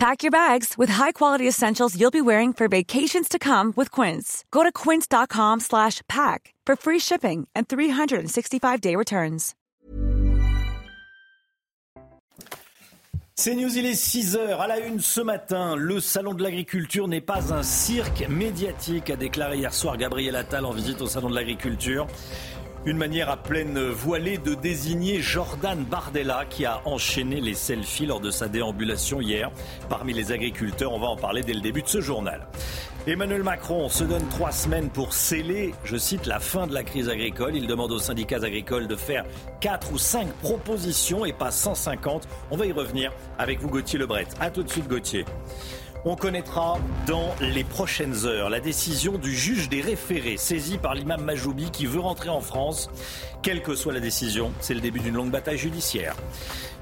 Pack your bags with high-quality essentials you'll be wearing for vacations to come with Quince. Go to quince.com slash pack for free shipping and 365-day returns. C'est News, il est 6h. À la une ce matin, le Salon de l'Agriculture n'est pas un cirque médiatique, a déclaré hier soir Gabriel Attal en visite au Salon de l'Agriculture. Une manière à pleine voilée de désigner Jordan Bardella qui a enchaîné les selfies lors de sa déambulation hier parmi les agriculteurs. On va en parler dès le début de ce journal. Emmanuel Macron se donne trois semaines pour sceller, je cite, la fin de la crise agricole. Il demande aux syndicats agricoles de faire quatre ou cinq propositions et pas 150. On va y revenir avec vous, Gauthier Lebret. A tout de suite, Gauthier. On connaîtra dans les prochaines heures la décision du juge des référés saisi par l'imam Majoubi qui veut rentrer en France. Quelle que soit la décision, c'est le début d'une longue bataille judiciaire.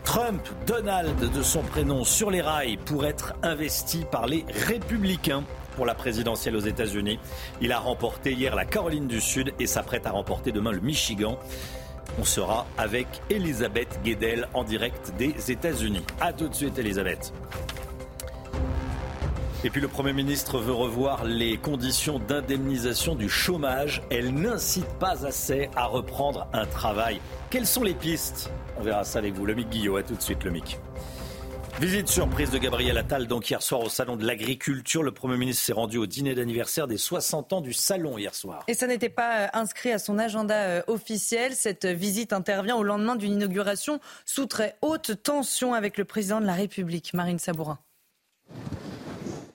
Trump, Donald de son prénom, sur les rails pour être investi par les républicains pour la présidentielle aux États-Unis. Il a remporté hier la Caroline du Sud et s'apprête à remporter demain le Michigan. On sera avec Elisabeth Guedel en direct des États-Unis. A tout de suite, Elisabeth. Et puis le Premier ministre veut revoir les conditions d'indemnisation du chômage. Elle n'incite pas assez à reprendre un travail. Quelles sont les pistes? On verra ça avec vous. Le Mick Guillot, à tout de suite le Mick. Visite surprise de Gabriel Attal donc hier soir au salon de l'agriculture. Le Premier ministre s'est rendu au dîner d'anniversaire des 60 ans du salon hier soir. Et ça n'était pas euh, inscrit à son agenda euh, officiel. Cette visite intervient au lendemain d'une inauguration sous très haute tension avec le président de la République, Marine Sabourin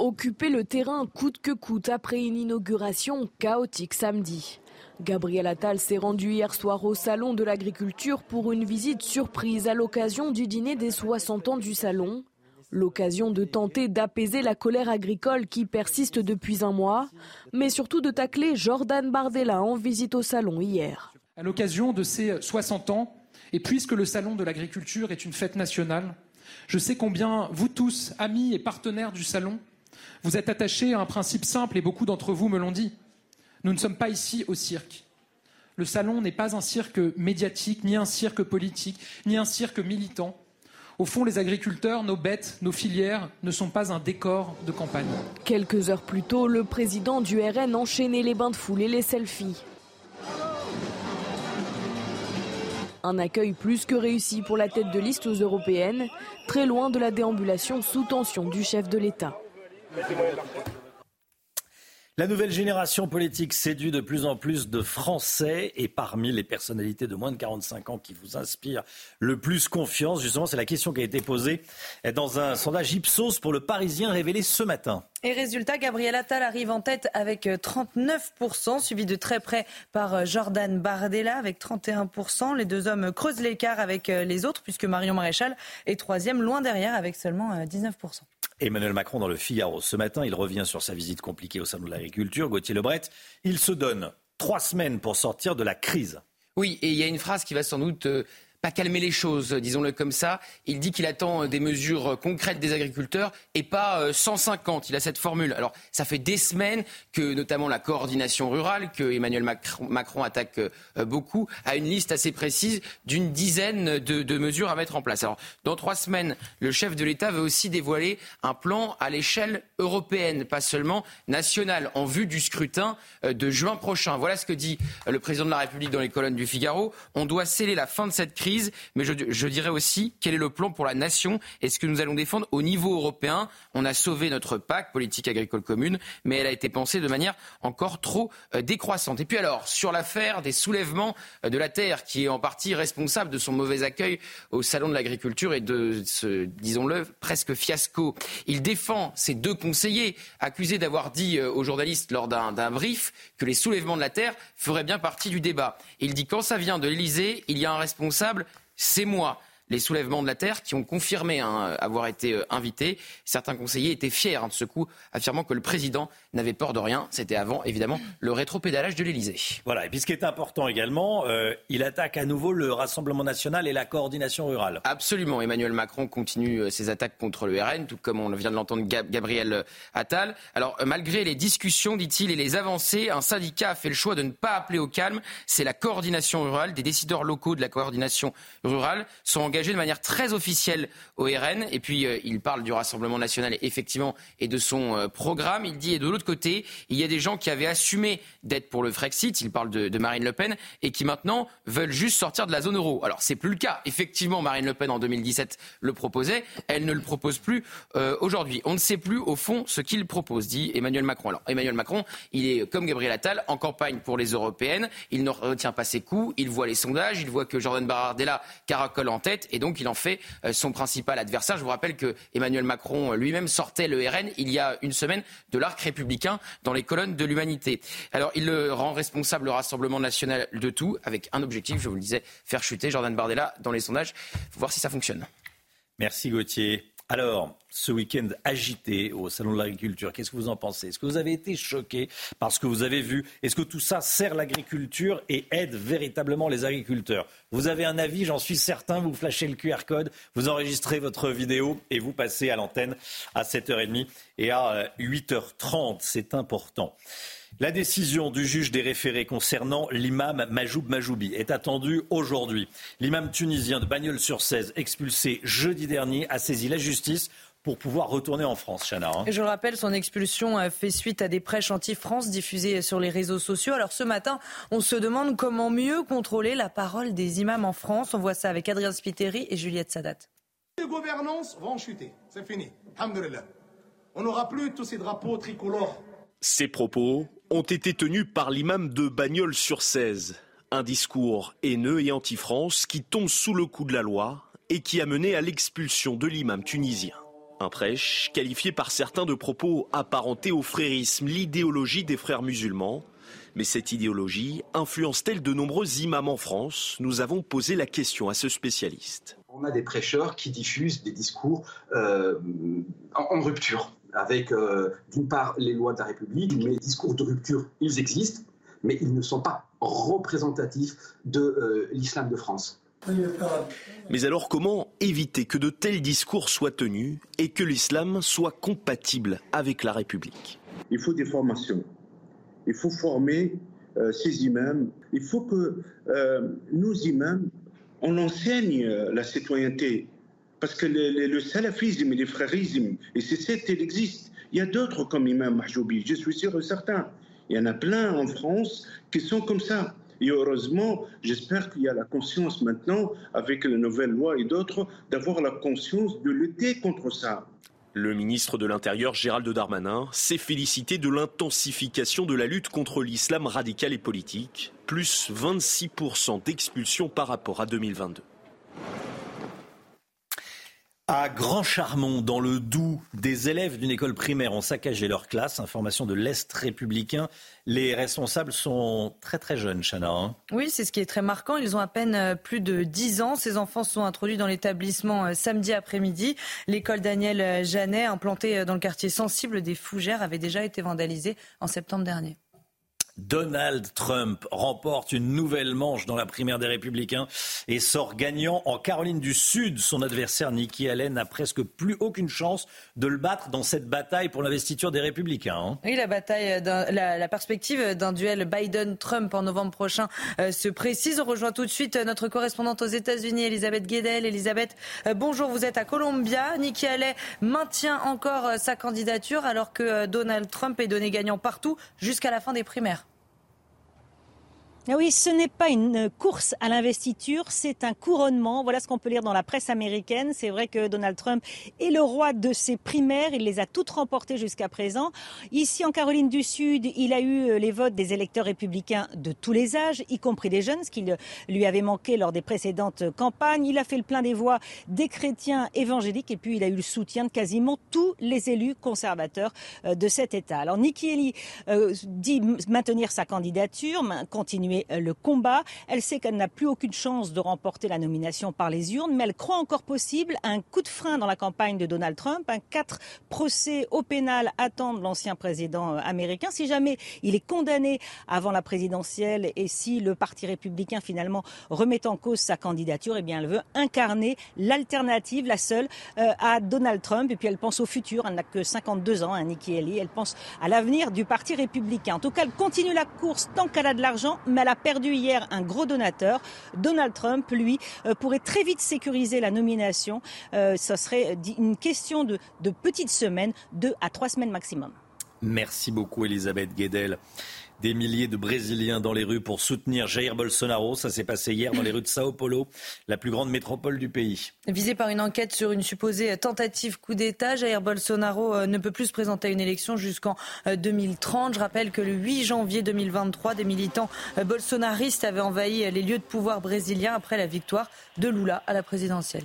occuper le terrain coûte que coûte après une inauguration chaotique samedi. Gabriel Attal s'est rendu hier soir au Salon de l'Agriculture pour une visite surprise à l'occasion du dîner des 60 ans du Salon. L'occasion de tenter d'apaiser la colère agricole qui persiste depuis un mois, mais surtout de tacler Jordan Bardella en visite au Salon hier. À l'occasion de ces 60 ans, et puisque le Salon de l'Agriculture est une fête nationale, je sais combien vous tous, amis et partenaires du Salon, vous êtes attachés à un principe simple et beaucoup d'entre vous me l'ont dit. Nous ne sommes pas ici au cirque. Le salon n'est pas un cirque médiatique, ni un cirque politique, ni un cirque militant. Au fond, les agriculteurs, nos bêtes, nos filières ne sont pas un décor de campagne. Quelques heures plus tôt, le président du RN enchaînait les bains de foule et les selfies. Un accueil plus que réussi pour la tête de liste aux européennes, très loin de la déambulation sous tension du chef de l'État. La nouvelle génération politique séduit de plus en plus de Français et parmi les personnalités de moins de 45 ans qui vous inspirent le plus confiance, justement, c'est la question qui a été posée dans un sondage Ipsos pour le Parisien révélé ce matin. Et résultat, Gabriel Attal arrive en tête avec 39%, suivi de très près par Jordan Bardella avec 31%. Les deux hommes creusent l'écart avec les autres puisque Marion Maréchal est troisième, loin derrière avec seulement 19%. Emmanuel Macron dans le Figaro. Ce matin, il revient sur sa visite compliquée au Salon de l'Agriculture. Gauthier Lebret, il se donne trois semaines pour sortir de la crise. Oui, et il y a une phrase qui va sans doute euh, pas calmer les choses, disons-le comme ça. Il dit qu'il attend des mesures concrètes des agriculteurs et pas 150. Il a cette formule. Alors, ça fait des semaines que, notamment la coordination rurale, que Emmanuel Macron, attaque euh, beaucoup, a une liste assez précise d'une dizaine de, mesures à mettre en place. Alors, dans trois semaines, le chef de l'État veut aussi dévoiler un plan à l'échelle européenne, pas seulement nationale, en vue du scrutin euh, de juin prochain. Voilà ce que dit euh, le président de la République dans les colonnes du Figaro. On doit sceller la fin de cette crise mais je, dirais aussi quel est le plan pour la nation et ce que nous allons défendre au niveau européen? On a sauvé notre PAC, politique agricole commune, mais elle a été pensée de manière encore trop euh, décroissante. Et puis alors, sur l'affaire des soulèvements euh, de la terre, qui est en partie responsable de son mauvais accueil au salon de l'agriculture et de ce, disons-le, presque fiasco. Il défend ses deux conseillers, accusés d'avoir dit euh, aux journalistes lors d'un brief que les soulèvements de la terre feraient bien partie du débat. Il dit quand ça vient de l'Élysée, il y a un responsable c'est moi. Les soulèvements de la terre qui ont confirmé hein, avoir été euh, invités. Certains conseillers étaient fiers hein, de ce coup, affirmant que le président n'avait peur de rien. C'était avant, évidemment, le rétropédalage de l'Élysée. Voilà, et puis ce qui est important également, euh, il attaque à nouveau le Rassemblement national et la coordination rurale. Absolument, Emmanuel Macron continue euh, ses attaques contre le RN, tout comme on vient de l'entendre Gabriel Attal. Alors, malgré les discussions, dit-il, et les avancées, un syndicat a fait le choix de ne pas appeler au calme. C'est la coordination rurale. Des décideurs locaux de la coordination rurale sont engagés de manière très officielle au RN. Et puis, euh, il parle du Rassemblement national, effectivement, et de son euh, programme. Il dit, et de l'autre côté, il y a des gens qui avaient assumé d'être pour le Frexit. Il parle de, Marine Le Pen et qui maintenant veulent juste sortir de la zone euro. Alors, c'est plus le cas. Effectivement, Marine Le Pen en 2017 le proposait. Elle ne le propose plus euh, aujourd'hui. On ne sait plus, au fond, ce qu'il propose, dit Emmanuel Macron. Alors, Emmanuel Macron, il est comme Gabriel Attal en campagne pour les européennes. Il ne retient pas ses coups. Il voit les sondages. Il voit que Jordan Bardella caracole en tête et donc il en fait euh, son principal adversaire. Je vous rappelle que Emmanuel Macron lui-même sortait le RN il y a une semaine de l'arc républicain dans les colonnes de l'humanité. Alors il le rend responsable le Rassemblement national de tout avec un objectif, je vous le disais, faire chuter Jordan Bardella dans les sondages. Voir si ça fonctionne. Merci Gauthier. Alors, ce week-end agité au Salon de l'Agriculture, qu'est-ce que vous en pensez? Est-ce que vous avez été choqué par ce que vous avez vu? Est-ce que tout ça sert l'agriculture et aide véritablement les agriculteurs? Vous avez un avis, j'en suis certain, vous flashez le QR code, vous enregistrez votre vidéo et vous passez à l'antenne à 7h30 et à 8h30. C'est important. La décision du juge des référés concernant l'imam Majoub Majoubi est attendue aujourd'hui. L'imam tunisien de Bagnols-sur-Cèze, expulsé jeudi dernier, a saisi la justice pour pouvoir retourner en France, Chana. Hein. Je le rappelle, son expulsion fait suite à des prêches anti-France diffusées sur les réseaux sociaux. Alors ce matin, on se demande comment mieux contrôler la parole des imams en France. On voit ça avec Adrien Spiteri et Juliette Sadat. Les gouvernances vont chuter, c'est fini. On n'aura plus tous ces drapeaux tricolores. Ces propos ont été tenus par l'imam de Bagnols-sur-Cèze. Un discours haineux et anti-France qui tombe sous le coup de la loi et qui a mené à l'expulsion de l'imam tunisien. Un prêche qualifié par certains de propos apparentés au frérisme, l'idéologie des frères musulmans. Mais cette idéologie influence-t-elle de nombreux imams en France? Nous avons posé la question à ce spécialiste. On a des prêcheurs qui diffusent des discours euh, en rupture avec euh, d'une part les lois de la République, mais les discours de rupture, ils existent, mais ils ne sont pas représentatifs de euh, l'islam de France. Mais alors comment éviter que de tels discours soient tenus et que l'islam soit compatible avec la République? Il faut des formations. Il faut former euh, ces imams. Il faut que nos imams, on enseigne la citoyenneté. Parce que le, salafisme et le frérisme, et c'est cette, il existe. Il y a d'autres comme Imam Mahjoubi, je suis sûr et certain. Il y en a plein en France qui sont comme ça. Et heureusement, j'espère qu'il y a la conscience maintenant, avec la nouvelle loi et d'autres, d'avoir la conscience de lutter contre ça. Le ministre de l'Intérieur, Gérald Darmanin, s'est félicité de l'intensification de la lutte contre l'islam radical et politique, plus 26% d'expulsions par rapport à 2022. À Grand Charmont, dans le Doubs, des élèves d'une école primaire ont saccagé leur classe. Information de l'Est républicain. Les responsables sont très très jeunes, Chana. Hein. oui, c'est ce qui est très marquant. Ils ont à peine euh, plus de 10 ans. Ces enfants sont introduits dans l'établissement euh, samedi après-midi. L'école Daniel euh, Janet, implantée dans le quartier sensible des Fougères, avait déjà été vandalisée en septembre dernier. Donald Trump remporte une nouvelle manche dans la primaire des Républicains et sort gagnant en Caroline du Sud. Son adversaire Nikki Haley n'a presque plus aucune chance de le battre dans cette bataille pour l'investiture des Républicains. Hein. Oui, la bataille, la, perspective d'un duel Biden-Trump en novembre prochain euh, se précise. On rejoint tout de suite notre correspondante aux États-Unis, Elisabeth Guedel. Elisabeth, euh, bonjour, vous êtes à Columbia. Nikki Haley maintient encore euh, sa candidature alors que Donald Trump est donné gagnant partout jusqu'à la fin des primaires. Ah oui, ce n'est pas une course à l'investiture, c'est un couronnement. Voilà ce qu'on peut lire dans la presse américaine. C'est vrai que Donald Trump est le roi de ses primaires. Il les a toutes remportées jusqu'à présent. Ici, en Caroline du Sud, il a eu euh, les votes des électeurs républicains de tous les âges, y compris des jeunes, ce qui lui avait manqué lors des précédentes campagnes. Il a fait le plein des voix des chrétiens évangéliques et puis il a eu le soutien de quasiment tous les élus conservateurs euh, de cet État. Alors, Nikki Haley euh, dit maintenir sa candidature, continuer continuer le combat. Elle sait qu'elle n'a plus aucune chance de remporter la nomination par les urnes, mais elle croit encore possible un coup de frein dans la campagne de Donald Trump. Un quatre procès au pénal attendent l'ancien président américain. Si jamais il est condamné avant la présidentielle et si le Parti républicain finalement remet en cause sa candidature, eh bien elle veut incarner l'alternative, la seule, euh, à Donald Trump. Et puis elle pense au futur. Elle n'a que 52 ans, hein, Nikki Haley. Elle pense à l'avenir du Parti républicain. En tout cas, elle continue la course tant qu'elle a de l'argent, mais elle a perdu hier un gros donateur. Donald Trump, lui, euh, pourrait très vite sécuriser la nomination. Euh, ce serait une question de, de petites semaines, deux à trois semaines maximum. Merci beaucoup, Elisabeth Guedel des milliers de Brésiliens dans les rues pour soutenir Jair Bolsonaro. Ça s'est passé hier dans les rues de Sao Paulo, la plus grande métropole du pays. Visé par une enquête sur une supposée tentative coup d'État, Jair Bolsonaro euh, ne peut plus se présenter à une élection jusqu'en 2030. Euh, Je rappelle que le 8 janvier 2023, des militants euh, bolsonaristes avaient envahi les lieux de pouvoir brésiliens après la victoire de Lula à la présidentielle.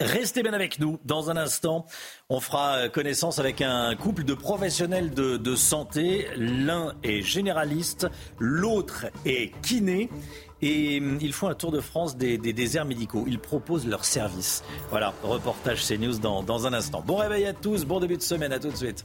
Restez bien avec nous. Dans un instant, on fera connaissance avec un couple de professionnels de, santé. L'un est généraliste, l'autre est kiné. Et hum, ils font un tour de France des, déserts médicaux. Ils proposent leurs services. Voilà, reportage CNews dans, dans un instant. Bon réveil à tous, bon début de semaine, à tout de suite.